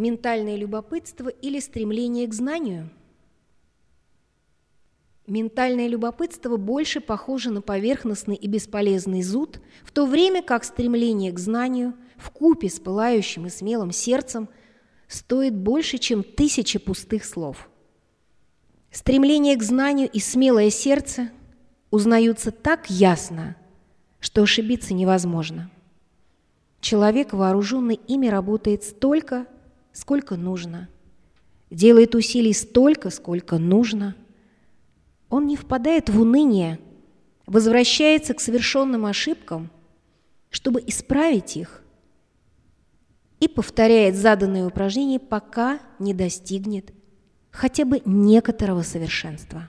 Ментальное любопытство или стремление к знанию? Ментальное любопытство больше похоже на поверхностный и бесполезный зуд, в то время как стремление к знанию в купе с пылающим и смелым сердцем стоит больше, чем тысячи пустых слов. Стремление к знанию и смелое сердце узнаются так ясно, что ошибиться невозможно. Человек, вооруженный ими, работает столько, сколько нужно, делает усилий столько, сколько нужно. Он не впадает в уныние, возвращается к совершенным ошибкам, чтобы исправить их, и повторяет заданные упражнения, пока не достигнет хотя бы некоторого совершенства.